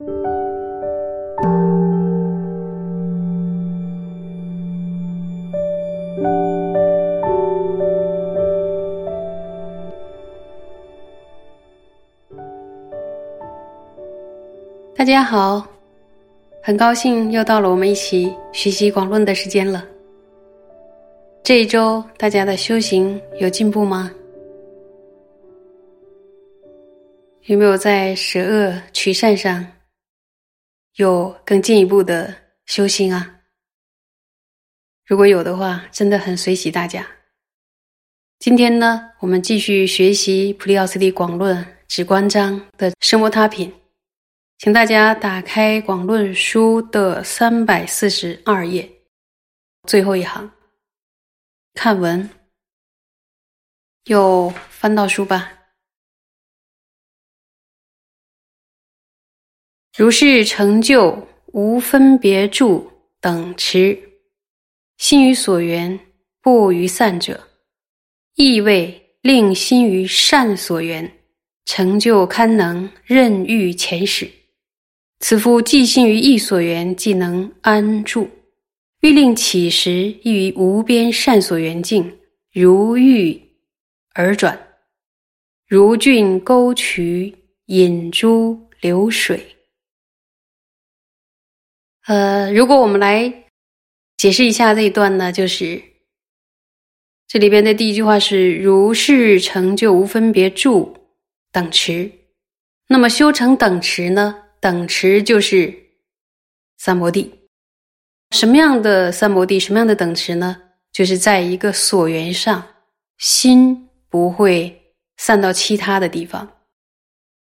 大家好，很高兴又到了我们一起学习广论的时间了。这一周大家的修行有进步吗？有没有在舍恶取善上有更进一步的修心啊？如果有的话，真的很随喜大家。今天呢，我们继续学习普利奥斯的广论指观章的生摩他品。请大家打开《广论书》的三百四十二页，最后一行，看文。又翻到书吧。如是成就无分别住等持，心于所缘，不于散者，意味令心于善所缘，成就堪能任欲前始。此夫既心于意所缘，即能安住；欲令起时，亦于无边善所缘境，如玉而转，如峻沟渠引珠流水。呃，如果我们来解释一下这一段呢，就是这里边的第一句话是“如是成就无分别住等持”，那么修成等持呢？等持就是三摩地，什么样的三摩地？什么样的等持呢？就是在一个所缘上，心不会散到其他的地方，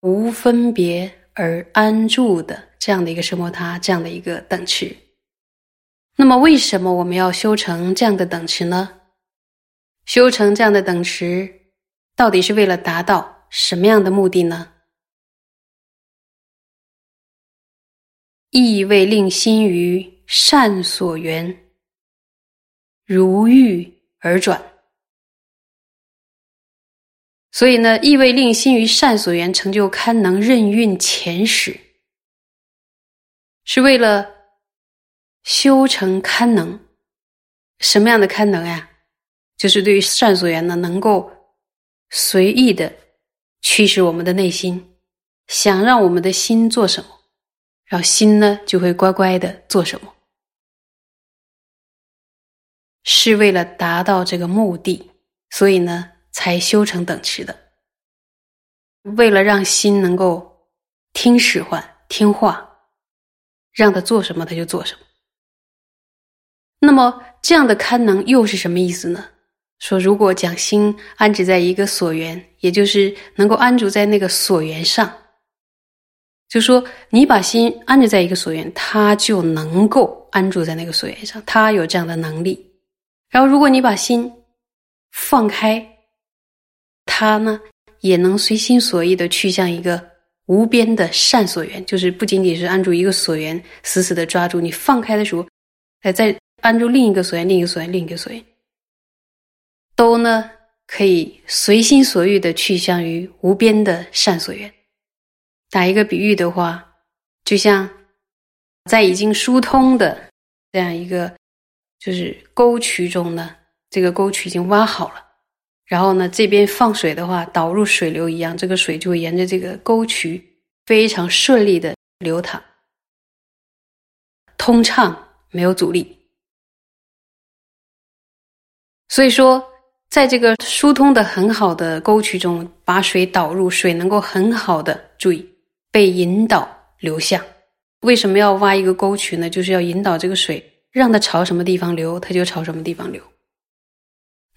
无分别而安住的这样的一个生摩他，这样的一个等持。那么，为什么我们要修成这样的等持呢？修成这样的等持，到底是为了达到什么样的目的呢？意为令心于善所缘，如欲而转。所以呢，意为令心于善所缘，成就堪能任运前始，是为了修成堪能。什么样的堪能呀？就是对于善所缘呢，能够随意的驱使我们的内心，想让我们的心做什么。然后心呢就会乖乖的做什么，是为了达到这个目的，所以呢才修成等持的。为了让心能够听使唤、听话，让他做什么他就做什么。那么这样的堪能又是什么意思呢？说如果将心安置在一个所缘，也就是能够安住在那个所缘上。就说你把心安置在一个所缘，他就能够安住在那个所缘上，他有这样的能力。然后，如果你把心放开，他呢也能随心所欲的去向一个无边的善所缘，就是不仅仅是按住一个所缘，死死的抓住。你放开的时候，哎，再按住另一个所缘，另一个所缘，另一个所缘，都呢可以随心所欲的去向于无边的善所缘。打一个比喻的话，就像在已经疏通的这样一个就是沟渠中呢，这个沟渠已经挖好了，然后呢这边放水的话，导入水流一样，这个水就会沿着这个沟渠非常顺利的流淌，通畅，没有阻力。所以说，在这个疏通的很好的沟渠中，把水导入，水能够很好的注意。被引导流向，为什么要挖一个沟渠呢？就是要引导这个水，让它朝什么地方流，它就朝什么地方流。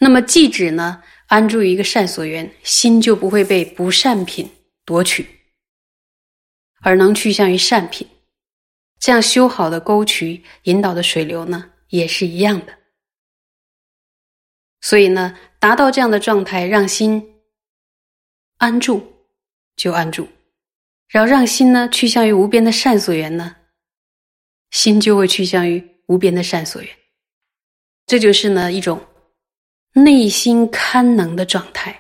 那么即止呢，安住于一个善所缘，心就不会被不善品夺取，而能趋向于善品。这样修好的沟渠引导的水流呢，也是一样的。所以呢，达到这样的状态，让心安住，就安住。然后让心呢趋向于无边的善所缘呢，心就会趋向于无边的善所缘。这就是呢一种内心堪能的状态。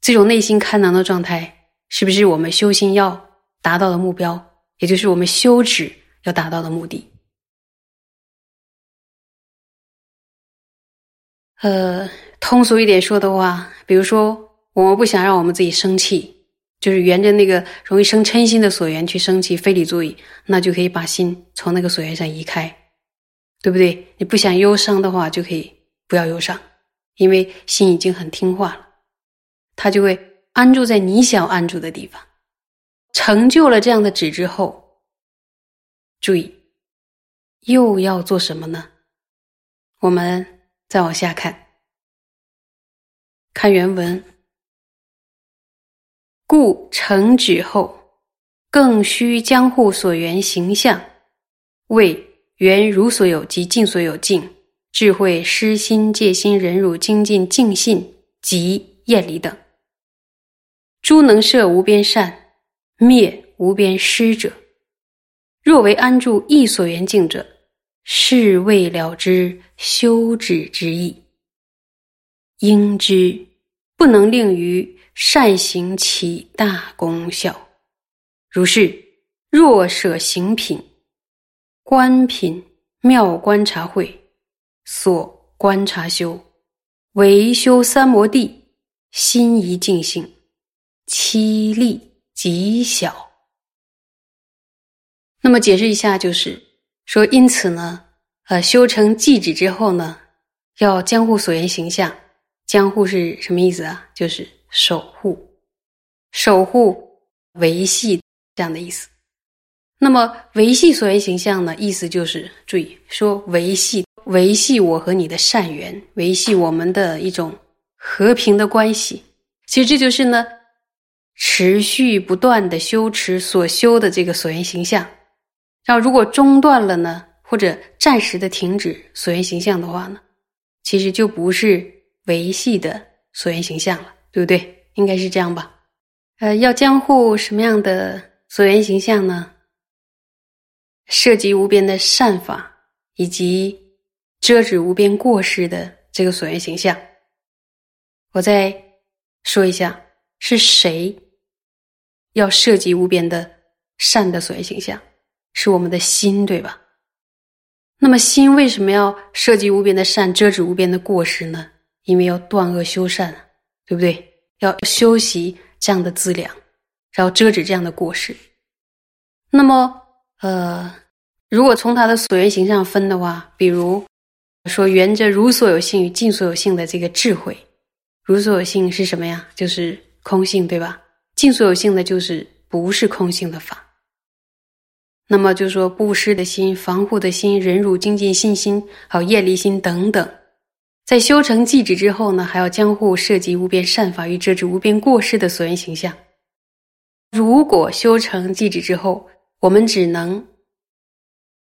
这种内心堪能的状态，是不是我们修心要达到的目标，也就是我们修止要达到的目的。呃，通俗一点说的话，比如说，我们不想让我们自己生气，就是沿着那个容易生嗔心的所缘去生气，非礼注意，那就可以把心从那个所缘上移开，对不对？你不想忧伤的话，就可以不要忧伤，因为心已经很听话了，它就会安住在你想安住的地方。成就了这样的止之后，注意，又要做什么呢？我们。再往下看，看原文。故成止后，更须将护所缘形象，为缘如所有及尽所有境，智慧、施心、戒心、忍辱、精进、净信及厌离等，诸能摄无边善，灭无边施者。若为安住异所缘境者。是未了之修止之意，应知不能令于善行起大功效。如是，若舍行品、观品、妙观察会所观察修，唯修三摩地，心一静性，其力极小。那么解释一下，就是。说，因此呢，呃，修成寂止之后呢，要江户所言形象。江户是什么意思啊？就是守护、守护、维系这样的意思。那么维系所言形象呢，意思就是注意说维系、维系我和你的善缘，维系我们的一种和平的关系。其实这就是呢，持续不断的修持所修的这个所缘形象。然后，如果中断了呢，或者暂时的停止所缘形象的话呢，其实就不是维系的所缘形象了，对不对？应该是这样吧？呃，要将护什么样的所缘形象呢？涉及无边的善法，以及遮止无边过失的这个所缘形象。我再说一下，是谁要涉及无边的善的所缘形象？是我们的心，对吧？那么心为什么要涉及无边的善，遮止无边的过失呢？因为要断恶修善，对不对？要修习这样的资粮，然后遮止这样的过失。那么，呃，如果从他的所缘形象分的话，比如说，缘着如所有性与尽所有性的这个智慧，如所有性是什么呀？就是空性，对吧？尽所有性的就是不是空性的法。那么就说布施的心、防护的心、忍辱精进信心、好业力心等等，在修成寂止之后呢，还要将护涉及无边善法与遮止无边过失的所缘形象。如果修成寂止之后，我们只能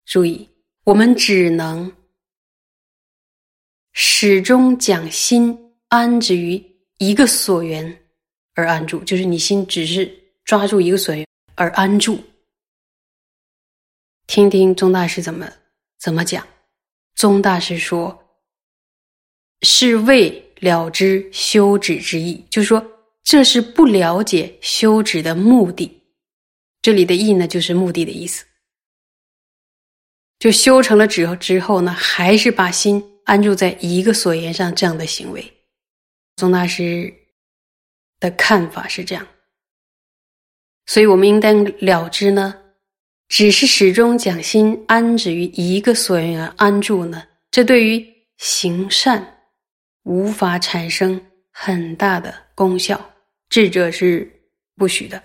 注意，我们只能始终将心安置于一个所缘而安住，就是你心只是抓住一个所缘而安住。听听宗大师怎么怎么讲。宗大师说：“是未了知修止之意，就是说这是不了解修止的目的。这里的意呢，就是目的的意思。就修成了止之后呢，还是把心安住在一个所言上，这样的行为。宗大师的看法是这样，所以我们应当了知呢。”只是始终将心安止于一个所缘而安住呢？这对于行善无法产生很大的功效，智者是不许的。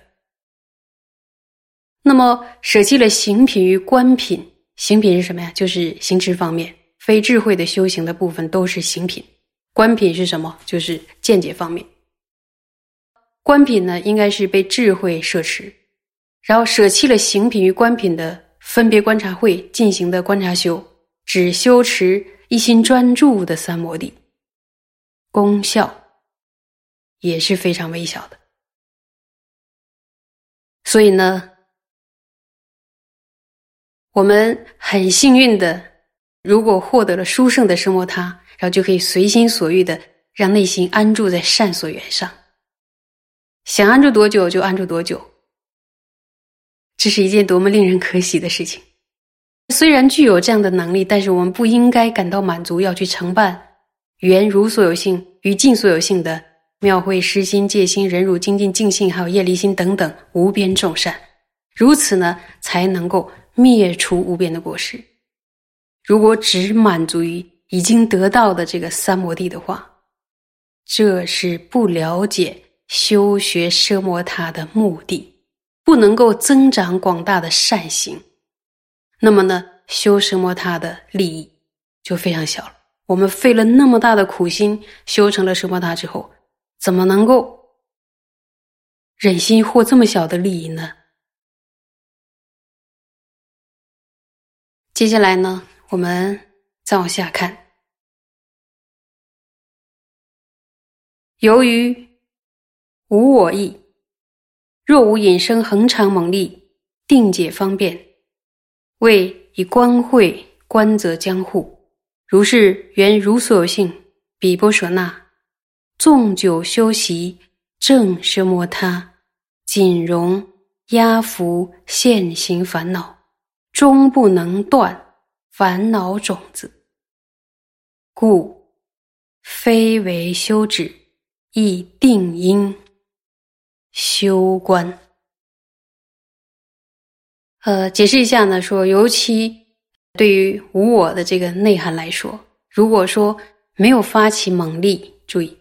那么舍弃了行品与观品，行品是什么呀？就是行持方面，非智慧的修行的部分都是行品。观品是什么？就是见解方面。观品呢，应该是被智慧摄持。然后舍弃了行品与观品的分别观察会进行的观察修，只修持一心专注的三摩地，功效也是非常微小的。所以呢，我们很幸运的，如果获得了殊胜的生摩他，然后就可以随心所欲的让内心安住在善所缘上，想安住多久就安住多久。这是一件多么令人可喜的事情！虽然具有这样的能力，但是我们不应该感到满足，要去承办缘如所有性与尽所有性的妙慧施心戒心忍辱精进净性，还有业力心等等无边众善。如此呢，才能够灭除无边的果实。如果只满足于已经得到的这个三摩地的话，这是不了解修学奢摩他的目的，不能够增长广大的善行。那么呢，修奢摩他的利益就非常小了。我们费了那么大的苦心修成了奢摩他之后，怎么能够忍心获这么小的利益呢？接下来呢，我们再往下看。由于无我意，若无引生恒常猛力，定解方便。为以观会观则将护，如是缘如所有性，比波舍那，纵久修习正奢摩他，仅容压伏现行烦恼，终不能断烦恼种子，故非为修止，亦定因修观。呃，解释一下呢，说尤其对于无我的这个内涵来说，如果说没有发起猛力，注意，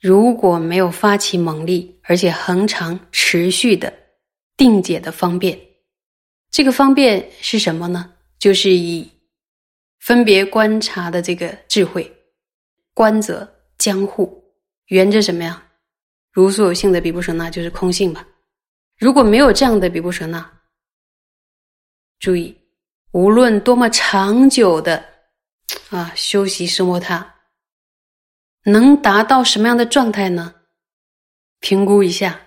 如果没有发起猛力，而且恒常持续的定解的方便，这个方便是什么呢？就是以分别观察的这个智慧，观则将护，缘着什么呀？如所有性的比不舍那，就是空性吧。如果没有这样的比不舍那，注意，无论多么长久的啊修习奢摩他，能达到什么样的状态呢？评估一下，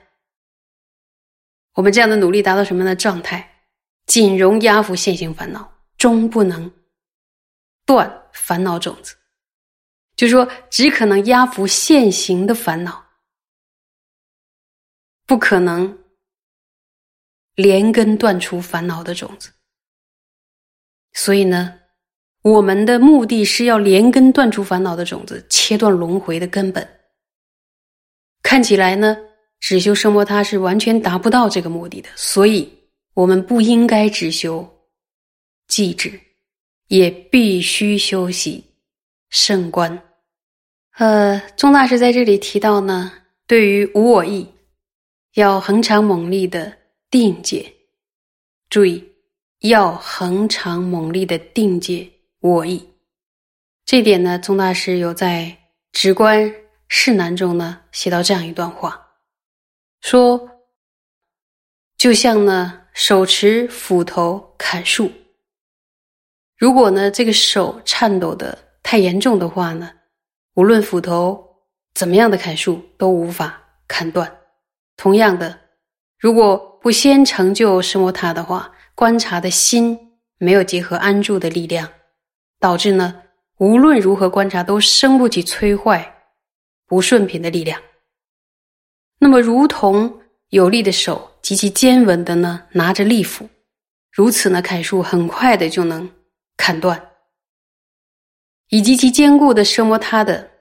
我们这样的努力达到什么样的状态？仅容压服现行烦恼，终不能断烦恼种子。就是说，只可能压服现行的烦恼，不可能连根断除烦恼的种子。所以呢，我们的目的是要连根断除烦恼的种子，切断轮回的根本。看起来呢，只修声波他是完全达不到这个目的的，所以我们不应该只修寂止，也必须修习圣观。呃，宗大师在这里提到呢，对于无我意，要恒常猛力的定解，注意。要恒常猛力的定解我意，这点呢，宗大师有在《直观释难》中呢写到这样一段话，说：就像呢手持斧头砍树，如果呢这个手颤抖的太严重的话呢，无论斧头怎么样的砍树都无法砍断。同样的，如果不先成就什摩他的话，观察的心没有结合安住的力量，导致呢，无论如何观察都生不起摧坏不顺品的力量。那么，如同有力的手极其坚稳的呢，拿着利斧，如此呢，砍树很快的就能砍断；以及其坚固的奢摩他的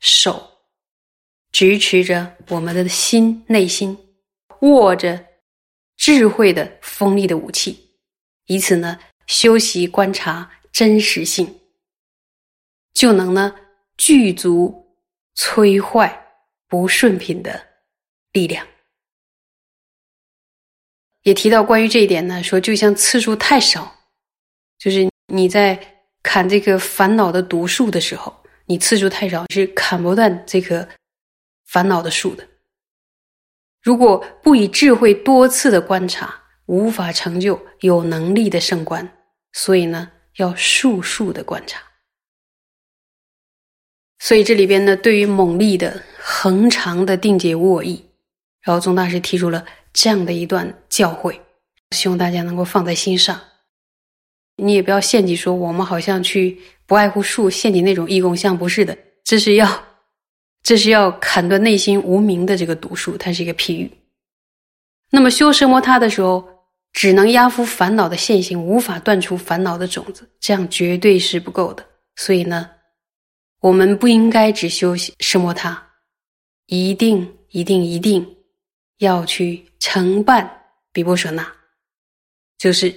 手，支持着我们的心内心，握着。智慧的锋利的武器，以此呢修习观察真实性，就能呢具足摧坏不顺品的力量。也提到关于这一点呢，说就像次数太少，就是你在砍这个烦恼的毒树的时候，你次数太少是砍不断这棵烦恼的树的。如果不以智慧多次的观察，无法成就有能力的圣观。所以呢，要数数的观察。所以这里边呢，对于猛力的恒长的定解无我意，然后宗大师提出了这样的一段教诲，希望大家能够放在心上。你也不要陷阱说我们好像去不爱护树，陷阱那种义工像不是的，这是要。这是要砍断内心无名的这个毒树，它是一个譬喻。那么修奢摩他的时候，只能压服烦恼的现行，无法断除烦恼的种子，这样绝对是不够的。所以呢，我们不应该只修奢摩他，一定、一定、一定要去承办比波舍那，就是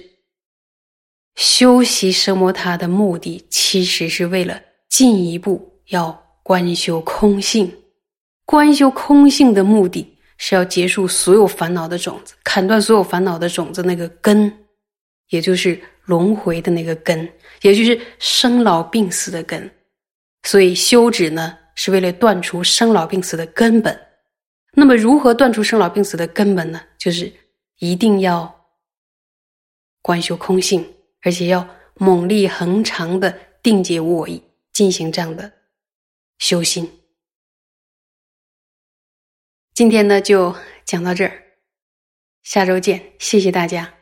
修习奢摩他的目的，其实是为了进一步要观修空性。观修空性的目的。是要结束所有烦恼的种子，砍断所有烦恼的种子那个根，也就是轮回的那个根，也就是生老病死的根。所以修止呢，是为了断除生老病死的根本。那么，如何断除生老病死的根本呢？就是一定要观修空性，而且要猛力恒长的定解我意，进行这样的修心。今天呢，就讲到这儿，下周见，谢谢大家。